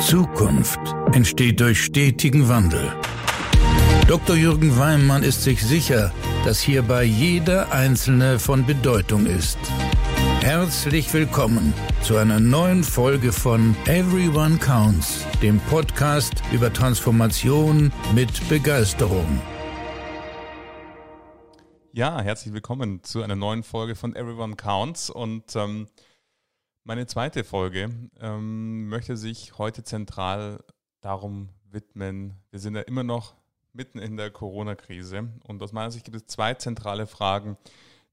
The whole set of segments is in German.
Zukunft entsteht durch stetigen Wandel. Dr. Jürgen Weimann ist sich sicher, dass hierbei jeder Einzelne von Bedeutung ist. Herzlich willkommen zu einer neuen Folge von Everyone Counts, dem Podcast über Transformation mit Begeisterung. Ja, herzlich willkommen zu einer neuen Folge von Everyone Counts und ähm, meine zweite Folge ähm, möchte sich heute zentral darum widmen. Wir sind ja immer noch mitten in der Corona-Krise und aus meiner Sicht gibt es zwei zentrale Fragen,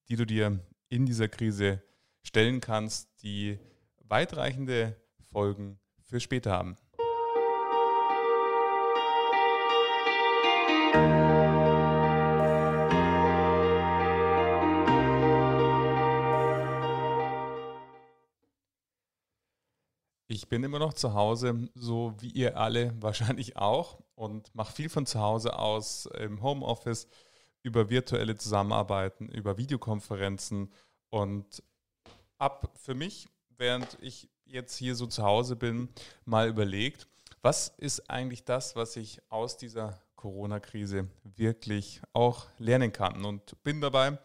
die du dir in dieser Krise stellen kannst, die weitreichende Folgen für später haben. Ich bin immer noch zu Hause, so wie ihr alle wahrscheinlich auch, und mache viel von zu Hause aus im Homeoffice über virtuelle Zusammenarbeiten, über Videokonferenzen. Und ab für mich, während ich jetzt hier so zu Hause bin, mal überlegt, was ist eigentlich das, was ich aus dieser Corona-Krise wirklich auch lernen kann? Und bin dabei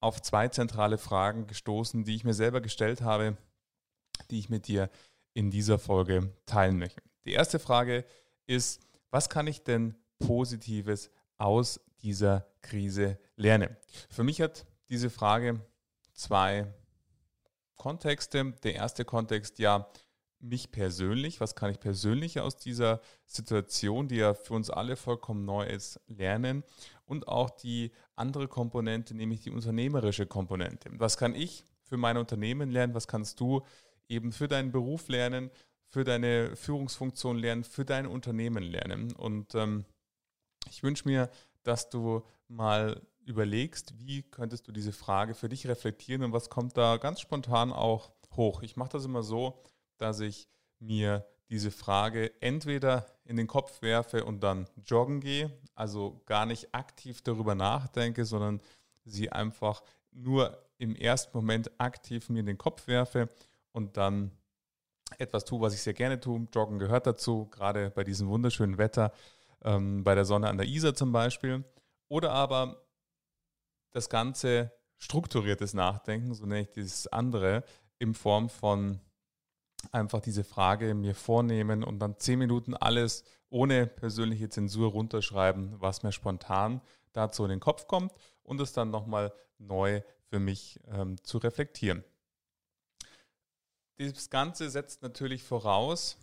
auf zwei zentrale Fragen gestoßen, die ich mir selber gestellt habe, die ich mit dir in dieser Folge teilen möchte. Die erste Frage ist, was kann ich denn Positives aus dieser Krise lernen? Für mich hat diese Frage zwei Kontexte. Der erste Kontext, ja, mich persönlich, was kann ich persönlich aus dieser Situation, die ja für uns alle vollkommen neu ist, lernen? Und auch die andere Komponente, nämlich die unternehmerische Komponente. Was kann ich für mein Unternehmen lernen? Was kannst du eben für deinen Beruf lernen, für deine Führungsfunktion lernen, für dein Unternehmen lernen. Und ähm, ich wünsche mir, dass du mal überlegst, wie könntest du diese Frage für dich reflektieren und was kommt da ganz spontan auch hoch. Ich mache das immer so, dass ich mir diese Frage entweder in den Kopf werfe und dann joggen gehe, also gar nicht aktiv darüber nachdenke, sondern sie einfach nur im ersten Moment aktiv mir in den Kopf werfe und dann etwas tue, was ich sehr gerne tue. Joggen gehört dazu, gerade bei diesem wunderschönen Wetter, ähm, bei der Sonne an der Isar zum Beispiel. Oder aber das ganze strukturiertes Nachdenken, so nenne ich dieses andere, in Form von einfach diese Frage mir vornehmen und dann zehn Minuten alles ohne persönliche Zensur runterschreiben, was mir spontan dazu in den Kopf kommt und es dann nochmal neu für mich ähm, zu reflektieren. Das Ganze setzt natürlich voraus,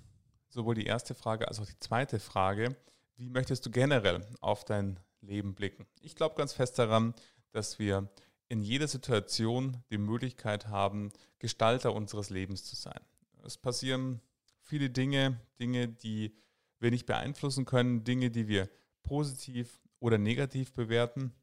sowohl die erste Frage als auch die zweite Frage, wie möchtest du generell auf dein Leben blicken? Ich glaube ganz fest daran, dass wir in jeder Situation die Möglichkeit haben, Gestalter unseres Lebens zu sein. Es passieren viele Dinge, Dinge, die wir nicht beeinflussen können, Dinge, die wir positiv oder negativ bewerten.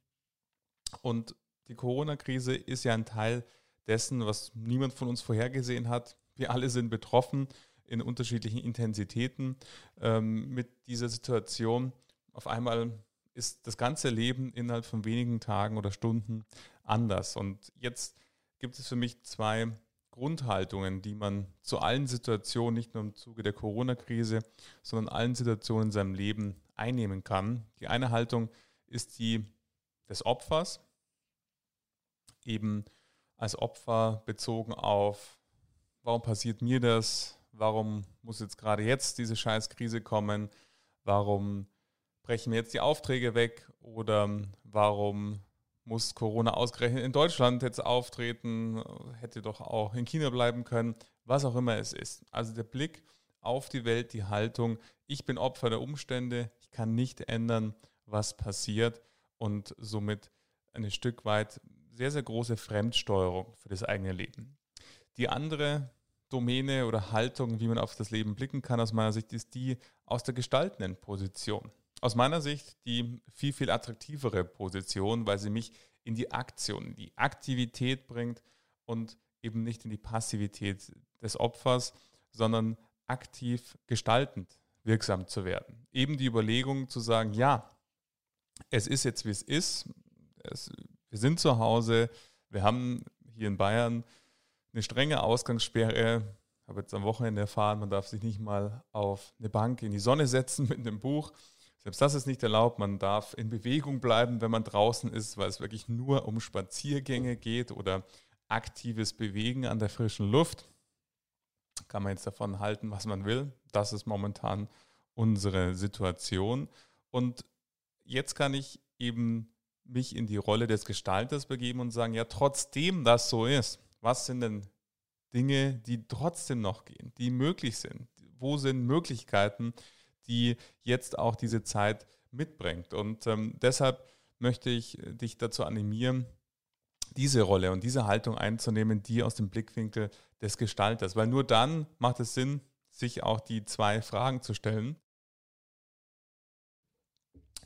Und die Corona-Krise ist ja ein Teil dessen, was niemand von uns vorhergesehen hat. Wir alle sind betroffen in unterschiedlichen Intensitäten ähm, mit dieser Situation. Auf einmal ist das ganze Leben innerhalb von wenigen Tagen oder Stunden anders. Und jetzt gibt es für mich zwei Grundhaltungen, die man zu allen Situationen, nicht nur im Zuge der Corona-Krise, sondern allen Situationen in seinem Leben einnehmen kann. Die eine Haltung ist die des Opfers, eben als Opfer bezogen auf, warum passiert mir das, warum muss jetzt gerade jetzt diese Scheißkrise kommen, warum brechen mir jetzt die Aufträge weg? Oder warum muss Corona ausgerechnet in Deutschland jetzt auftreten, hätte doch auch in China bleiben können, was auch immer es ist. Also der Blick auf die Welt, die Haltung, ich bin Opfer der Umstände, ich kann nicht ändern, was passiert. Und somit ein Stück weit sehr, sehr große Fremdsteuerung für das eigene Leben. Die andere Domäne oder Haltung, wie man auf das Leben blicken kann, aus meiner Sicht, ist die aus der gestaltenden Position. Aus meiner Sicht die viel, viel attraktivere Position, weil sie mich in die Aktion, die Aktivität bringt und eben nicht in die Passivität des Opfers, sondern aktiv gestaltend wirksam zu werden. Eben die Überlegung zu sagen, ja, es ist jetzt, wie es ist. Es, wir sind zu Hause, wir haben hier in Bayern eine strenge Ausgangssperre, habe jetzt am Wochenende erfahren, man darf sich nicht mal auf eine Bank in die Sonne setzen mit einem Buch. Selbst das ist nicht erlaubt. Man darf in Bewegung bleiben, wenn man draußen ist, weil es wirklich nur um Spaziergänge geht oder aktives Bewegen an der frischen Luft. Kann man jetzt davon halten, was man will. Das ist momentan unsere Situation. Und jetzt kann ich eben mich in die Rolle des Gestalters begeben und sagen, ja, trotzdem das so ist, was sind denn Dinge, die trotzdem noch gehen, die möglich sind? Wo sind Möglichkeiten, die jetzt auch diese Zeit mitbringt? Und ähm, deshalb möchte ich dich dazu animieren, diese Rolle und diese Haltung einzunehmen, die aus dem Blickwinkel des Gestalters. Weil nur dann macht es Sinn, sich auch die zwei Fragen zu stellen,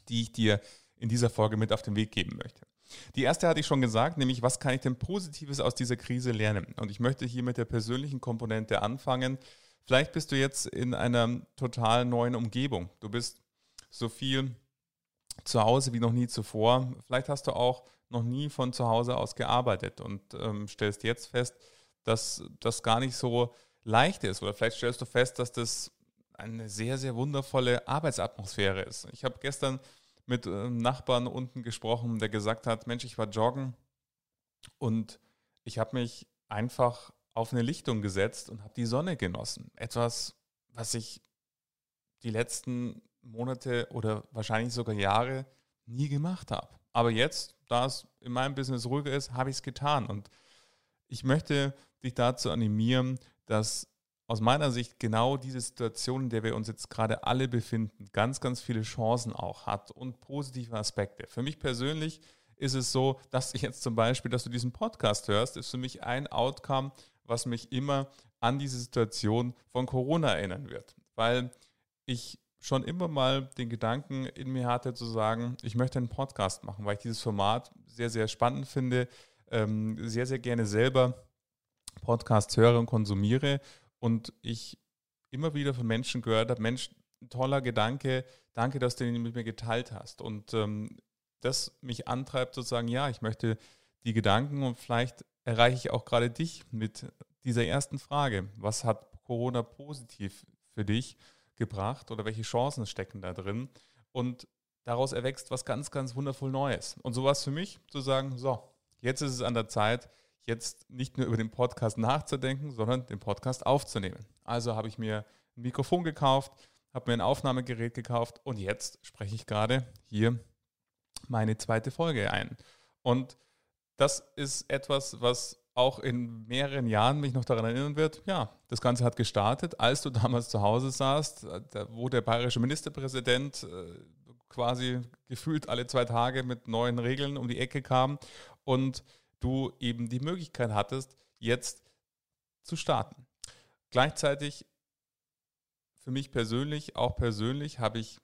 die ich dir in dieser Folge mit auf den Weg geben möchte. Die erste hatte ich schon gesagt, nämlich was kann ich denn Positives aus dieser Krise lernen? Und ich möchte hier mit der persönlichen Komponente anfangen. Vielleicht bist du jetzt in einer total neuen Umgebung. Du bist so viel zu Hause wie noch nie zuvor. Vielleicht hast du auch noch nie von zu Hause aus gearbeitet und ähm, stellst jetzt fest, dass das gar nicht so leicht ist. Oder vielleicht stellst du fest, dass das eine sehr, sehr wundervolle Arbeitsatmosphäre ist. Ich habe gestern mit einem Nachbarn unten gesprochen, der gesagt hat, Mensch, ich war joggen und ich habe mich einfach auf eine Lichtung gesetzt und habe die Sonne genossen. Etwas, was ich die letzten Monate oder wahrscheinlich sogar Jahre nie gemacht habe. Aber jetzt, da es in meinem Business ruhiger ist, habe ich es getan. Und ich möchte dich dazu animieren, dass aus meiner Sicht genau diese Situation, in der wir uns jetzt gerade alle befinden, ganz, ganz viele Chancen auch hat und positive Aspekte. Für mich persönlich ist es so, dass ich jetzt zum Beispiel, dass du diesen Podcast hörst, ist für mich ein Outcome, was mich immer an diese Situation von Corona erinnern wird. Weil ich schon immer mal den Gedanken in mir hatte zu sagen, ich möchte einen Podcast machen, weil ich dieses Format sehr, sehr spannend finde, ähm, sehr, sehr gerne selber Podcasts höre und konsumiere und ich immer wieder von Menschen gehört habe, Mensch, toller Gedanke, danke, dass du ihn mit mir geteilt hast. Und ähm, das mich antreibt zu sagen, ja, ich möchte die Gedanken und vielleicht erreiche ich auch gerade dich mit dieser ersten Frage. Was hat Corona positiv für dich? gebracht oder welche Chancen stecken da drin. Und daraus erwächst was ganz, ganz wundervoll Neues. Und so war es für mich zu sagen, so, jetzt ist es an der Zeit, jetzt nicht nur über den Podcast nachzudenken, sondern den Podcast aufzunehmen. Also habe ich mir ein Mikrofon gekauft, habe mir ein Aufnahmegerät gekauft und jetzt spreche ich gerade hier meine zweite Folge ein. Und das ist etwas, was auch in mehreren Jahren mich noch daran erinnern wird, ja, das Ganze hat gestartet, als du damals zu Hause saßt, wo der bayerische Ministerpräsident äh, quasi gefühlt alle zwei Tage mit neuen Regeln um die Ecke kam und du eben die Möglichkeit hattest, jetzt zu starten. Gleichzeitig für mich persönlich, auch persönlich, habe ich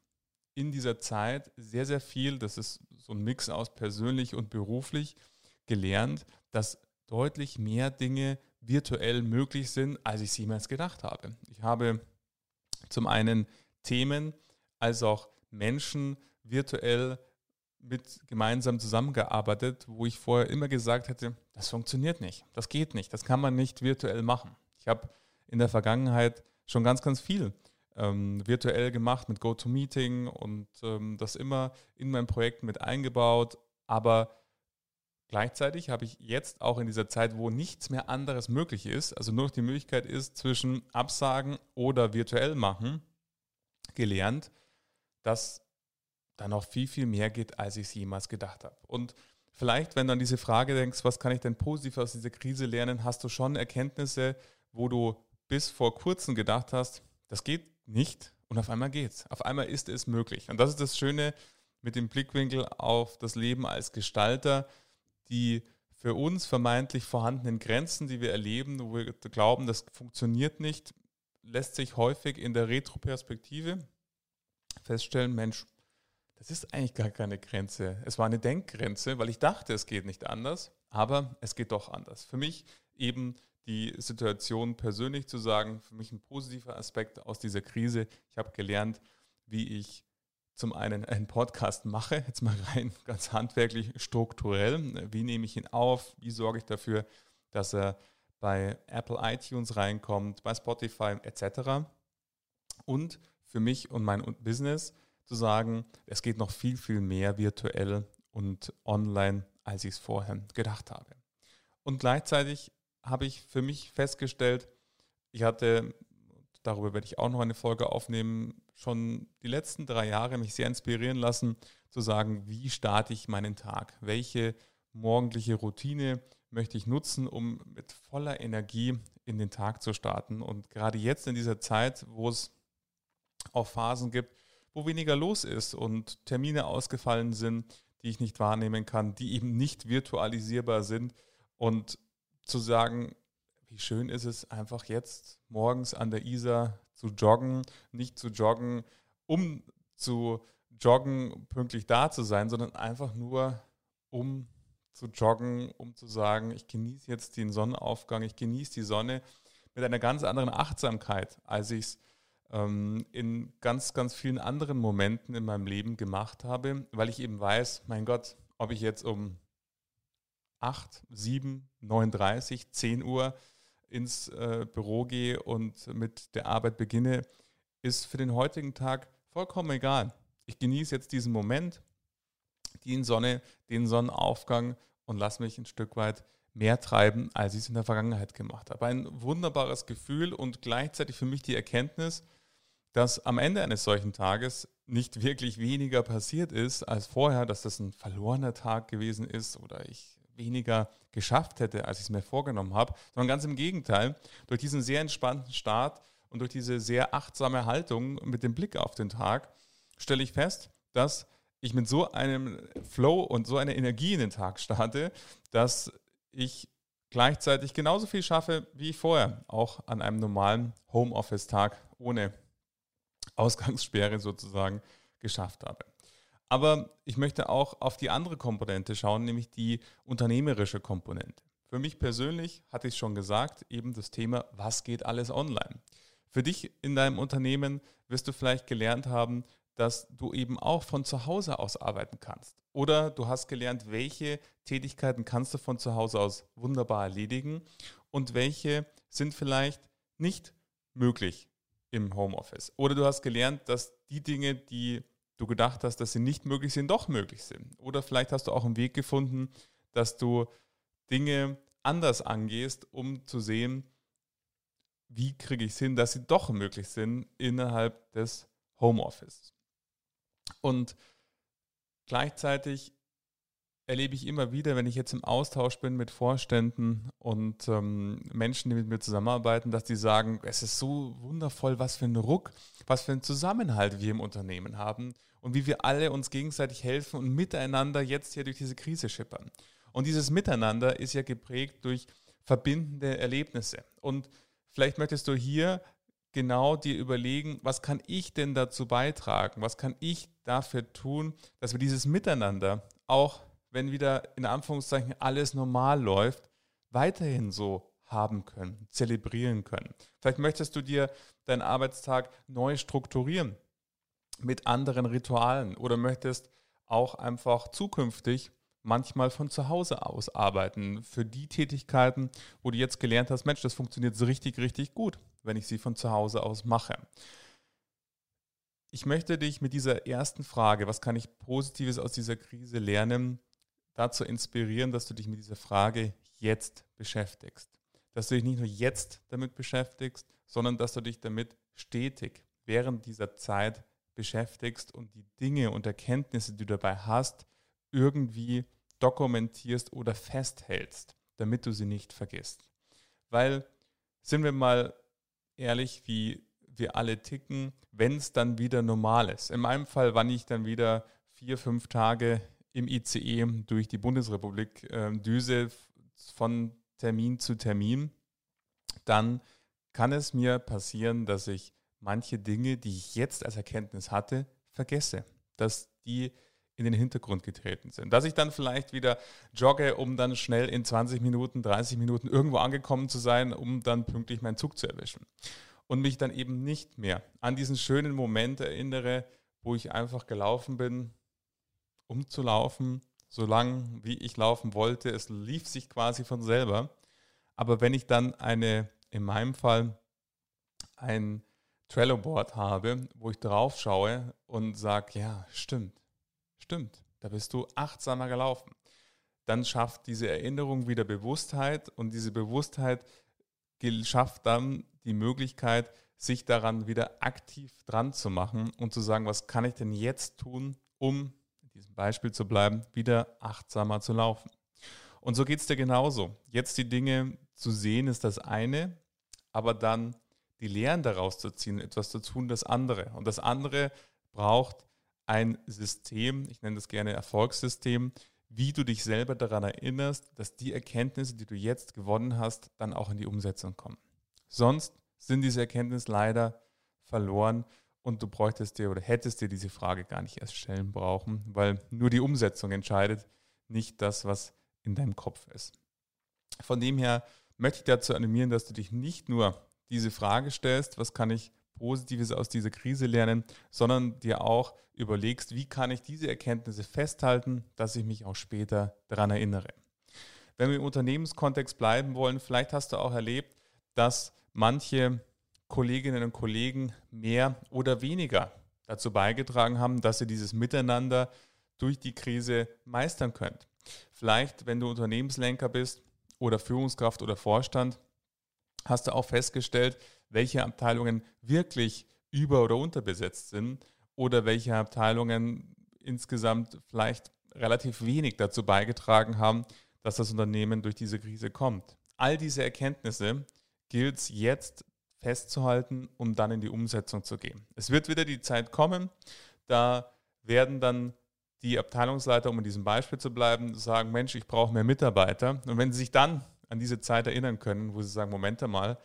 in dieser Zeit sehr, sehr viel, das ist so ein Mix aus persönlich und beruflich, gelernt, dass deutlich mehr Dinge virtuell möglich sind, als ich sie jemals gedacht habe. Ich habe zum einen Themen als auch Menschen virtuell mit gemeinsam zusammengearbeitet, wo ich vorher immer gesagt hätte, das funktioniert nicht, das geht nicht, das kann man nicht virtuell machen. Ich habe in der Vergangenheit schon ganz, ganz viel ähm, virtuell gemacht mit GoToMeeting und ähm, das immer in mein Projekt mit eingebaut, aber Gleichzeitig habe ich jetzt auch in dieser Zeit, wo nichts mehr anderes möglich ist, also nur noch die Möglichkeit ist zwischen Absagen oder virtuell machen, gelernt, dass da noch viel, viel mehr geht, als ich es jemals gedacht habe. Und vielleicht, wenn du an diese Frage denkst, was kann ich denn positiv aus dieser Krise lernen, hast du schon Erkenntnisse, wo du bis vor kurzem gedacht hast, das geht nicht und auf einmal geht's. Auf einmal ist es möglich. Und das ist das Schöne mit dem Blickwinkel auf das Leben als Gestalter die für uns vermeintlich vorhandenen Grenzen, die wir erleben, wo wir glauben, das funktioniert nicht, lässt sich häufig in der Retroperspektive feststellen, Mensch, das ist eigentlich gar keine Grenze. Es war eine Denkgrenze, weil ich dachte, es geht nicht anders, aber es geht doch anders. Für mich eben die Situation persönlich zu sagen, für mich ein positiver Aspekt aus dieser Krise. Ich habe gelernt, wie ich zum einen einen Podcast mache, jetzt mal rein ganz handwerklich strukturell. Wie nehme ich ihn auf? Wie sorge ich dafür, dass er bei Apple iTunes reinkommt, bei Spotify etc. Und für mich und mein Business zu sagen, es geht noch viel, viel mehr virtuell und online, als ich es vorher gedacht habe. Und gleichzeitig habe ich für mich festgestellt, ich hatte, darüber werde ich auch noch eine Folge aufnehmen, schon die letzten drei Jahre mich sehr inspirieren lassen, zu sagen, wie starte ich meinen Tag? Welche morgendliche Routine möchte ich nutzen, um mit voller Energie in den Tag zu starten? Und gerade jetzt in dieser Zeit, wo es auch Phasen gibt, wo weniger los ist und Termine ausgefallen sind, die ich nicht wahrnehmen kann, die eben nicht virtualisierbar sind. Und zu sagen, wie schön ist es einfach jetzt morgens an der Isar zu joggen, nicht zu joggen, um zu joggen, pünktlich da zu sein, sondern einfach nur, um zu joggen, um zu sagen, ich genieße jetzt den Sonnenaufgang, ich genieße die Sonne mit einer ganz anderen Achtsamkeit, als ich es ähm, in ganz, ganz vielen anderen Momenten in meinem Leben gemacht habe, weil ich eben weiß, mein Gott, ob ich jetzt um 8, 7, 9.30, 10 Uhr ins äh, Büro gehe und mit der Arbeit beginne, ist für den heutigen Tag vollkommen egal. Ich genieße jetzt diesen Moment, die Sonne, den Sonnenaufgang und lasse mich ein Stück weit mehr treiben, als ich es in der Vergangenheit gemacht habe. Ein wunderbares Gefühl und gleichzeitig für mich die Erkenntnis, dass am Ende eines solchen Tages nicht wirklich weniger passiert ist als vorher, dass das ein verlorener Tag gewesen ist oder ich weniger geschafft hätte, als ich es mir vorgenommen habe, sondern ganz im Gegenteil, durch diesen sehr entspannten Start und durch diese sehr achtsame Haltung mit dem Blick auf den Tag stelle ich fest, dass ich mit so einem Flow und so einer Energie in den Tag starte, dass ich gleichzeitig genauso viel schaffe wie vorher, auch an einem normalen Homeoffice-Tag ohne Ausgangssperre sozusagen geschafft habe. Aber ich möchte auch auf die andere Komponente schauen, nämlich die unternehmerische Komponente. Für mich persönlich hatte ich schon gesagt, eben das Thema, was geht alles online. Für dich in deinem Unternehmen wirst du vielleicht gelernt haben, dass du eben auch von zu Hause aus arbeiten kannst. Oder du hast gelernt, welche Tätigkeiten kannst du von zu Hause aus wunderbar erledigen und welche sind vielleicht nicht möglich im Homeoffice. Oder du hast gelernt, dass die Dinge, die du gedacht hast, dass sie nicht möglich sind, doch möglich sind. Oder vielleicht hast du auch einen Weg gefunden, dass du Dinge anders angehst, um zu sehen, wie kriege ich es hin, dass sie doch möglich sind innerhalb des Homeoffice. Und gleichzeitig erlebe ich immer wieder, wenn ich jetzt im Austausch bin mit Vorständen und ähm, Menschen, die mit mir zusammenarbeiten, dass die sagen, es ist so wundervoll, was für ein Ruck, was für einen Zusammenhalt wir im Unternehmen haben und wie wir alle uns gegenseitig helfen und miteinander jetzt hier durch diese Krise schippern. Und dieses Miteinander ist ja geprägt durch verbindende Erlebnisse. Und vielleicht möchtest du hier genau dir überlegen, was kann ich denn dazu beitragen? Was kann ich dafür tun, dass wir dieses Miteinander auch, wenn wieder in Anführungszeichen alles normal läuft, weiterhin so haben können, zelebrieren können. Vielleicht möchtest du dir deinen Arbeitstag neu strukturieren mit anderen Ritualen oder möchtest auch einfach zukünftig manchmal von zu Hause aus arbeiten für die Tätigkeiten, wo du jetzt gelernt hast, Mensch, das funktioniert so richtig, richtig gut, wenn ich sie von zu Hause aus mache. Ich möchte dich mit dieser ersten Frage, was kann ich Positives aus dieser Krise lernen, dazu inspirieren, dass du dich mit dieser Frage jetzt beschäftigst. Dass du dich nicht nur jetzt damit beschäftigst, sondern dass du dich damit stetig während dieser Zeit beschäftigst und die Dinge und Erkenntnisse, die du dabei hast, irgendwie dokumentierst oder festhältst, damit du sie nicht vergisst. Weil, sind wir mal ehrlich, wie wir alle ticken, wenn es dann wieder normal ist. In meinem Fall, wann ich dann wieder vier, fünf Tage im ICE durch die Bundesrepublik äh, düse von Termin zu Termin, dann kann es mir passieren, dass ich manche Dinge, die ich jetzt als Erkenntnis hatte, vergesse. Dass die in den Hintergrund getreten sind. Dass ich dann vielleicht wieder jogge, um dann schnell in 20 Minuten, 30 Minuten irgendwo angekommen zu sein, um dann pünktlich meinen Zug zu erwischen. Und mich dann eben nicht mehr an diesen schönen Moment erinnere, wo ich einfach gelaufen bin, um zu laufen, so lang wie ich laufen wollte. Es lief sich quasi von selber. Aber wenn ich dann eine, in meinem Fall, ein Trello-Board habe, wo ich drauf schaue und sage, ja, stimmt, stimmt, da bist du achtsamer gelaufen. Dann schafft diese Erinnerung wieder Bewusstheit und diese Bewusstheit schafft dann die Möglichkeit, sich daran wieder aktiv dran zu machen und zu sagen, was kann ich denn jetzt tun, um, diesem Beispiel zu bleiben, wieder achtsamer zu laufen. Und so geht es dir genauso. Jetzt die Dinge zu sehen ist das eine, aber dann die Lehren daraus zu ziehen, etwas zu tun, das andere. Und das andere braucht ein System, ich nenne das gerne Erfolgssystem, wie du dich selber daran erinnerst, dass die Erkenntnisse, die du jetzt gewonnen hast, dann auch in die Umsetzung kommen. Sonst sind diese Erkenntnisse leider verloren und du bräuchtest dir oder hättest dir diese Frage gar nicht erst stellen brauchen, weil nur die Umsetzung entscheidet, nicht das, was in deinem Kopf ist. Von dem her möchte ich dazu animieren, dass du dich nicht nur diese Frage stellst, was kann ich Positives aus dieser Krise lernen, sondern dir auch überlegst, wie kann ich diese Erkenntnisse festhalten, dass ich mich auch später daran erinnere. Wenn wir im Unternehmenskontext bleiben wollen, vielleicht hast du auch erlebt, dass manche Kolleginnen und Kollegen mehr oder weniger dazu beigetragen haben, dass ihr dieses Miteinander durch die Krise meistern könnt. Vielleicht, wenn du Unternehmenslenker bist oder Führungskraft oder Vorstand, hast du auch festgestellt, welche Abteilungen wirklich über- oder unterbesetzt sind oder welche Abteilungen insgesamt vielleicht relativ wenig dazu beigetragen haben, dass das Unternehmen durch diese Krise kommt. All diese Erkenntnisse gilt es jetzt festzuhalten, um dann in die Umsetzung zu gehen. Es wird wieder die Zeit kommen, da werden dann die Abteilungsleiter, um in diesem Beispiel zu bleiben, sagen, Mensch, ich brauche mehr Mitarbeiter. Und wenn sie sich dann an diese Zeit erinnern können, wo sie sagen, Moment mal,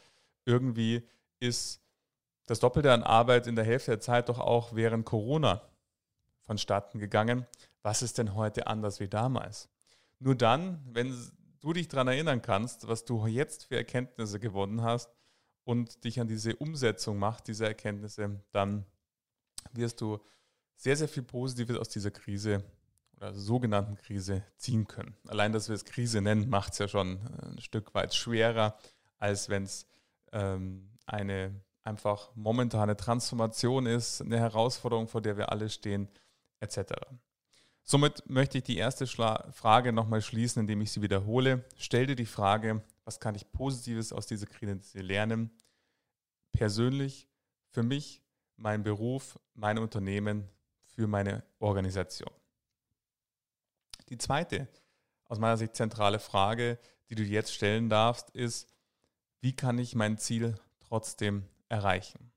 irgendwie ist das Doppelte an Arbeit in der Hälfte der Zeit doch auch während Corona vonstatten gegangen. Was ist denn heute anders wie damals? Nur dann, wenn du dich daran erinnern kannst, was du jetzt für Erkenntnisse gewonnen hast und dich an diese Umsetzung macht, diese Erkenntnisse, dann wirst du sehr, sehr viel Positives aus dieser Krise oder sogenannten Krise ziehen können. Allein, dass wir es Krise nennen, macht es ja schon ein Stück weit schwerer, als wenn es ähm, eine einfach momentane Transformation ist, eine Herausforderung, vor der wir alle stehen, etc. Somit möchte ich die erste Schla Frage nochmal schließen, indem ich sie wiederhole. Stell dir die Frage, was kann ich Positives aus dieser Krise lernen? Persönlich, für mich, mein Beruf, mein Unternehmen, für meine Organisation. Die zweite, aus meiner Sicht zentrale Frage, die du jetzt stellen darfst, ist, wie kann ich mein Ziel trotzdem erreichen?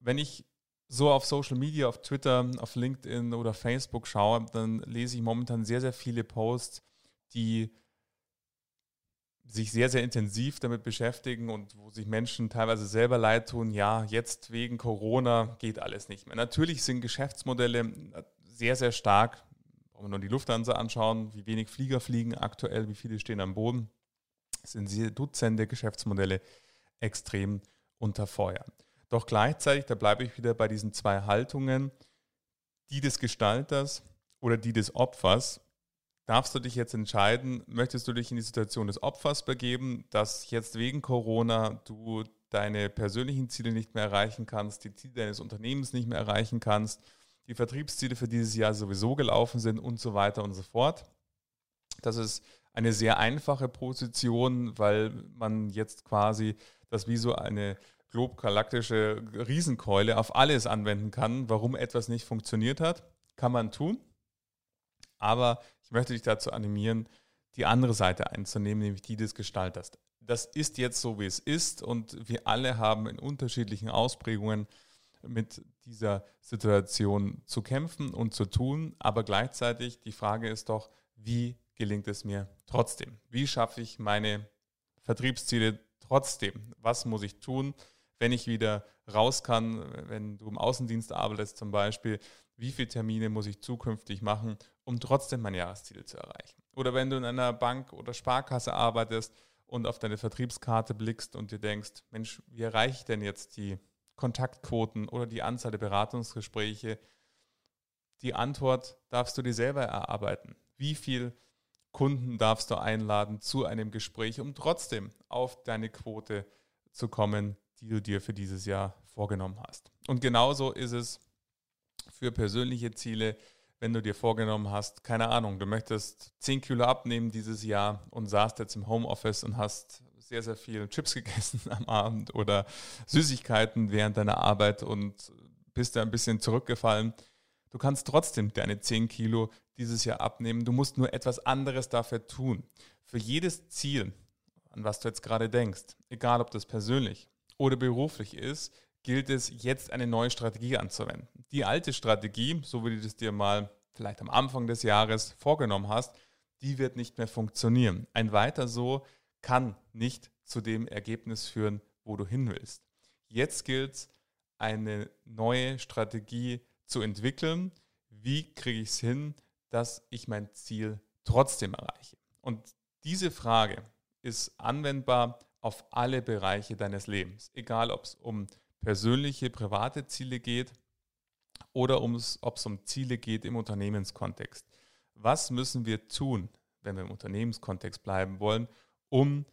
Wenn ich so auf Social Media, auf Twitter, auf LinkedIn oder Facebook schaue, dann lese ich momentan sehr, sehr viele Posts, die sich sehr, sehr intensiv damit beschäftigen und wo sich Menschen teilweise selber leid tun, ja, jetzt wegen Corona geht alles nicht mehr. Natürlich sind Geschäftsmodelle sehr, sehr stark, brauchen wir nur die Lufthansa anschauen, wie wenig Flieger fliegen aktuell, wie viele stehen am Boden, sind sehr Dutzende Geschäftsmodelle extrem unter Feuer. Doch gleichzeitig, da bleibe ich wieder bei diesen zwei Haltungen, die des Gestalters oder die des Opfers, darfst du dich jetzt entscheiden, möchtest du dich in die Situation des Opfers begeben, dass jetzt wegen Corona du deine persönlichen Ziele nicht mehr erreichen kannst, die Ziele deines Unternehmens nicht mehr erreichen kannst, die Vertriebsziele für dieses Jahr sowieso gelaufen sind und so weiter und so fort. Das ist eine sehr einfache Position, weil man jetzt quasi das wie so eine globgalaktische Riesenkeule auf alles anwenden kann, warum etwas nicht funktioniert hat. Kann man tun. Aber ich möchte dich dazu animieren, die andere Seite einzunehmen, nämlich die des Gestalters. Das ist jetzt so, wie es ist und wir alle haben in unterschiedlichen Ausprägungen mit dieser Situation zu kämpfen und zu tun. Aber gleichzeitig die Frage ist doch, wie gelingt es mir trotzdem? Wie schaffe ich meine Vertriebsziele trotzdem? Was muss ich tun, wenn ich wieder raus kann, wenn du im Außendienst arbeitest zum Beispiel? Wie viele Termine muss ich zukünftig machen, um trotzdem mein Jahresziel zu erreichen? Oder wenn du in einer Bank oder Sparkasse arbeitest und auf deine Vertriebskarte blickst und dir denkst, Mensch, wie erreiche ich denn jetzt die Kontaktquoten oder die Anzahl der Beratungsgespräche? Die Antwort darfst du dir selber erarbeiten. Wie viel Kunden darfst du einladen zu einem Gespräch, um trotzdem auf deine Quote zu kommen, die du dir für dieses Jahr vorgenommen hast. Und genauso ist es für persönliche Ziele, wenn du dir vorgenommen hast, keine Ahnung, du möchtest 10 Kilo abnehmen dieses Jahr und saßt jetzt im Homeoffice und hast sehr, sehr viel Chips gegessen am Abend oder Süßigkeiten während deiner Arbeit und bist da ein bisschen zurückgefallen. Du kannst trotzdem deine 10 Kilo dieses Jahr abnehmen. Du musst nur etwas anderes dafür tun. Für jedes Ziel, an was du jetzt gerade denkst, egal ob das persönlich oder beruflich ist, gilt es jetzt eine neue Strategie anzuwenden. Die alte Strategie, so wie du es dir mal vielleicht am Anfang des Jahres vorgenommen hast, die wird nicht mehr funktionieren. Ein weiter so kann nicht zu dem Ergebnis führen, wo du hin willst. Jetzt gilt es, eine neue Strategie zu entwickeln. Wie kriege ich es hin, dass ich mein Ziel trotzdem erreiche? Und diese Frage ist anwendbar auf alle Bereiche deines Lebens, egal ob es um persönliche, private Ziele geht oder ob es um Ziele geht im Unternehmenskontext. Was müssen wir tun, wenn wir im Unternehmenskontext bleiben wollen, um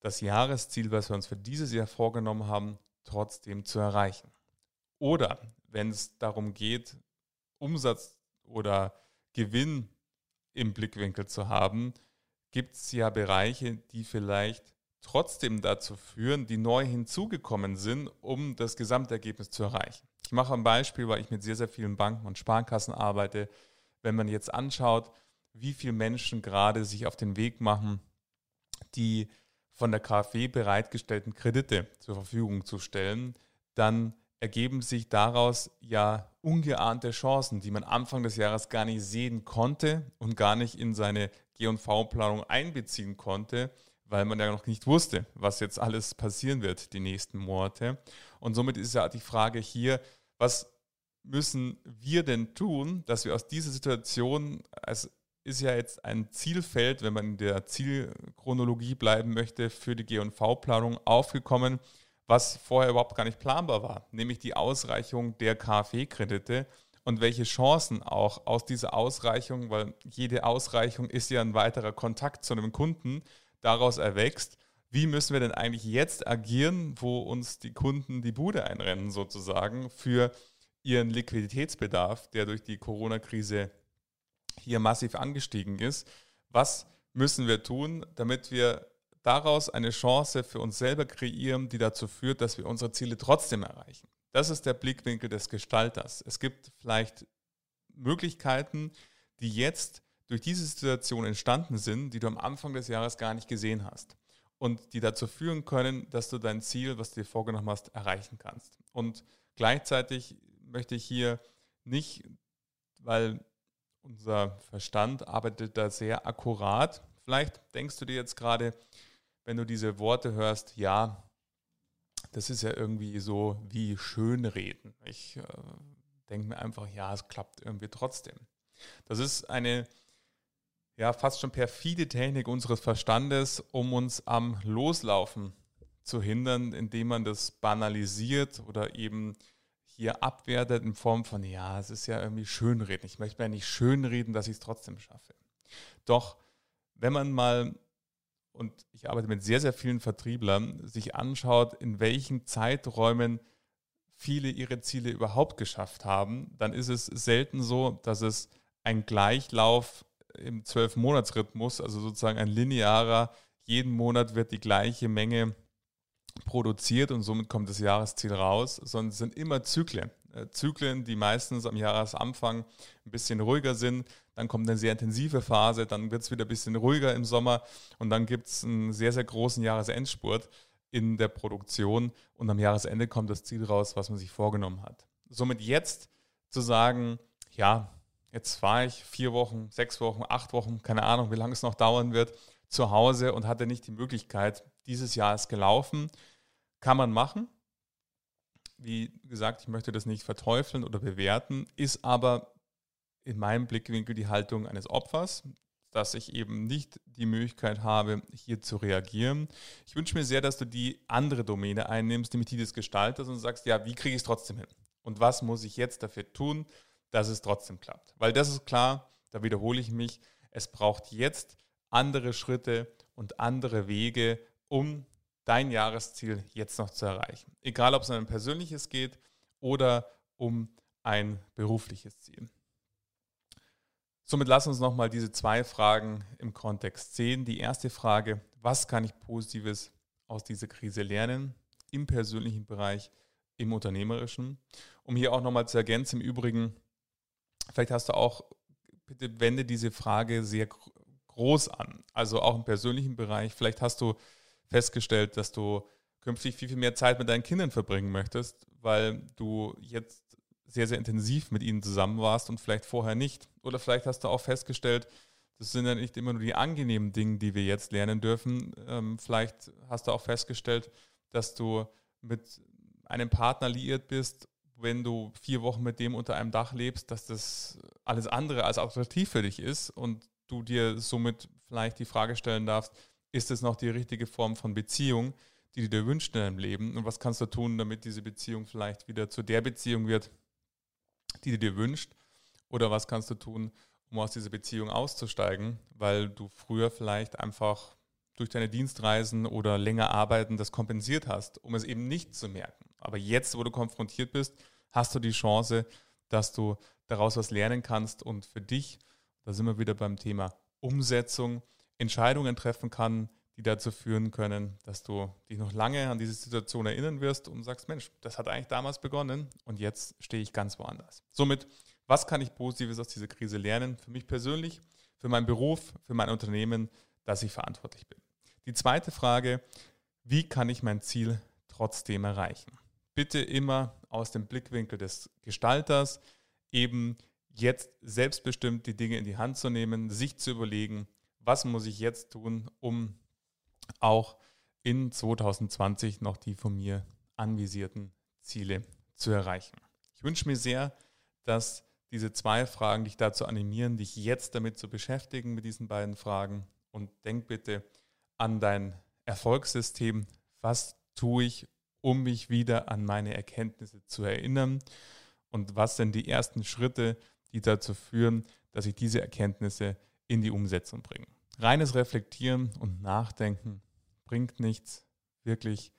das Jahresziel, was wir uns für dieses Jahr vorgenommen haben, trotzdem zu erreichen? Oder wenn es darum geht, Umsatz oder Gewinn im Blickwinkel zu haben, gibt es ja Bereiche, die vielleicht trotzdem dazu führen, die neu hinzugekommen sind, um das Gesamtergebnis zu erreichen. Ich mache ein Beispiel, weil ich mit sehr, sehr vielen Banken und Sparkassen arbeite. Wenn man jetzt anschaut, wie viele Menschen gerade sich auf den Weg machen, die von der KfW bereitgestellten Kredite zur Verfügung zu stellen, dann ergeben sich daraus ja ungeahnte Chancen, die man Anfang des Jahres gar nicht sehen konnte und gar nicht in seine G&V-Planung einbeziehen konnte, weil man ja noch nicht wusste, was jetzt alles passieren wird die nächsten Monate. Und somit ist ja die Frage hier, was müssen wir denn tun, dass wir aus dieser Situation, es ist ja jetzt ein Zielfeld, wenn man in der Zielchronologie bleiben möchte, für die G&V-Planung aufgekommen, was vorher überhaupt gar nicht planbar war, nämlich die Ausreichung der KfW-Kredite und welche Chancen auch aus dieser Ausreichung, weil jede Ausreichung ist ja ein weiterer Kontakt zu einem Kunden, daraus erwächst, wie müssen wir denn eigentlich jetzt agieren, wo uns die Kunden die Bude einrennen sozusagen für ihren Liquiditätsbedarf, der durch die Corona-Krise hier massiv angestiegen ist. Was müssen wir tun, damit wir daraus eine Chance für uns selber kreieren, die dazu führt, dass wir unsere Ziele trotzdem erreichen? Das ist der Blickwinkel des Gestalters. Es gibt vielleicht Möglichkeiten, die jetzt durch diese Situation entstanden sind, die du am Anfang des Jahres gar nicht gesehen hast und die dazu führen können, dass du dein Ziel, was du dir vorgenommen hast, erreichen kannst. Und gleichzeitig möchte ich hier nicht, weil unser Verstand arbeitet da sehr akkurat. Vielleicht denkst du dir jetzt gerade, wenn du diese Worte hörst, ja, das ist ja irgendwie so wie Schönreden. Ich äh, denke mir einfach, ja, es klappt irgendwie trotzdem. Das ist eine ja fast schon perfide Technik unseres Verstandes, um uns am Loslaufen zu hindern, indem man das banalisiert oder eben hier abwertet in Form von, ja, es ist ja irgendwie schönreden. Ich möchte mir nicht schönreden, dass ich es trotzdem schaffe. Doch wenn man mal, und ich arbeite mit sehr, sehr vielen Vertrieblern, sich anschaut, in welchen Zeiträumen viele ihre Ziele überhaupt geschafft haben, dann ist es selten so, dass es ein Gleichlauf im Zwölf-Monats-Rhythmus, also sozusagen ein linearer, jeden Monat wird die gleiche Menge produziert und somit kommt das Jahresziel raus, sondern es sind immer Zyklen. Äh, Zyklen, die meistens am Jahresanfang ein bisschen ruhiger sind. Dann kommt eine sehr intensive Phase, dann wird es wieder ein bisschen ruhiger im Sommer und dann gibt es einen sehr, sehr großen Jahresendspurt in der Produktion und am Jahresende kommt das Ziel raus, was man sich vorgenommen hat. Somit jetzt zu sagen, ja, Jetzt war ich vier Wochen, sechs Wochen, acht Wochen, keine Ahnung, wie lange es noch dauern wird, zu Hause und hatte nicht die Möglichkeit. Dieses Jahr ist gelaufen. Kann man machen. Wie gesagt, ich möchte das nicht verteufeln oder bewerten, ist aber in meinem Blickwinkel die Haltung eines Opfers, dass ich eben nicht die Möglichkeit habe, hier zu reagieren. Ich wünsche mir sehr, dass du die andere Domäne einnimmst, nämlich die des Gestalters und sagst, ja, wie kriege ich es trotzdem hin? Und was muss ich jetzt dafür tun, dass es trotzdem klappt. Weil das ist klar, da wiederhole ich mich, es braucht jetzt andere Schritte und andere Wege, um dein Jahresziel jetzt noch zu erreichen. Egal, ob es um ein persönliches geht oder um ein berufliches Ziel. Somit lass uns nochmal diese zwei Fragen im Kontext sehen. Die erste Frage, was kann ich Positives aus dieser Krise lernen im persönlichen Bereich, im unternehmerischen? Um hier auch nochmal zu ergänzen, im Übrigen, vielleicht hast du auch, bitte wende diese Frage sehr groß an, also auch im persönlichen Bereich. Vielleicht hast du festgestellt, dass du künftig viel, viel mehr Zeit mit deinen Kindern verbringen möchtest, weil du jetzt sehr, sehr intensiv mit ihnen zusammen warst und vielleicht vorher nicht. Oder vielleicht hast du auch festgestellt, das sind ja nicht immer nur die angenehmen Dinge, die wir jetzt lernen dürfen. Ähm, vielleicht hast du auch festgestellt, dass du mit einem Partner liiert bist, wenn du vier Wochen mit dem unter einem Dach lebst, dass das alles andere als attraktiv für dich ist und du dir somit vielleicht die Frage stellen darfst, ist es noch die richtige Form von Beziehung, die du dir wünschst in deinem Leben und was kannst du tun, damit diese Beziehung vielleicht wieder zu der Beziehung wird, die du dir wünschst oder was kannst du tun, um aus dieser Beziehung auszusteigen, weil du früher vielleicht einfach durch deine Dienstreisen oder länger arbeiten das kompensiert hast, um es eben nicht zu merken. Aber jetzt, wo du konfrontiert bist, hast du die Chance, dass du daraus was lernen kannst und für dich, da sind wir wieder beim Thema Umsetzung, Entscheidungen treffen kann, die dazu führen können, dass du dich noch lange an diese Situation erinnern wirst und sagst, Mensch, das hat eigentlich damals begonnen und jetzt stehe ich ganz woanders. Somit, was kann ich Positives aus dieser Krise lernen? Für mich persönlich, für meinen Beruf, für mein Unternehmen, dass ich verantwortlich bin. Die zweite Frage, wie kann ich mein Ziel trotzdem erreichen? Bitte immer aus dem Blickwinkel des Gestalters eben jetzt selbstbestimmt die Dinge in die Hand zu nehmen, sich zu überlegen, was muss ich jetzt tun, um auch in 2020 noch die von mir anvisierten Ziele zu erreichen. Ich wünsche mir sehr, dass diese zwei Fragen dich dazu animieren, dich jetzt damit zu beschäftigen mit diesen beiden Fragen und denk bitte an dein Erfolgssystem. Was tue ich, um mich wieder an meine Erkenntnisse zu erinnern? Und was sind die ersten Schritte, die dazu führen, dass ich diese Erkenntnisse in die Umsetzung bringe? Reines Reflektieren und Nachdenken bringt nichts. Wirklich,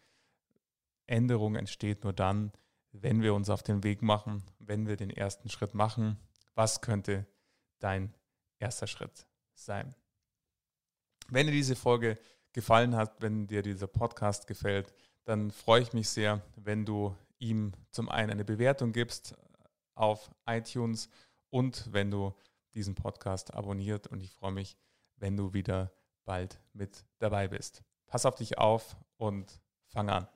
Änderung entsteht nur dann, wenn wir uns auf den Weg machen, wenn wir den ersten Schritt machen. Was könnte dein erster Schritt sein? Wenn dir diese Folge gefallen hat, wenn dir dieser Podcast gefällt, dann freue ich mich sehr, wenn du ihm zum einen eine Bewertung gibst äh, auf iTunes und wenn du diesen Podcast abonniert und ich freue mich, wenn du wieder bald mit dabei bist. Pass auf dich auf und fang an.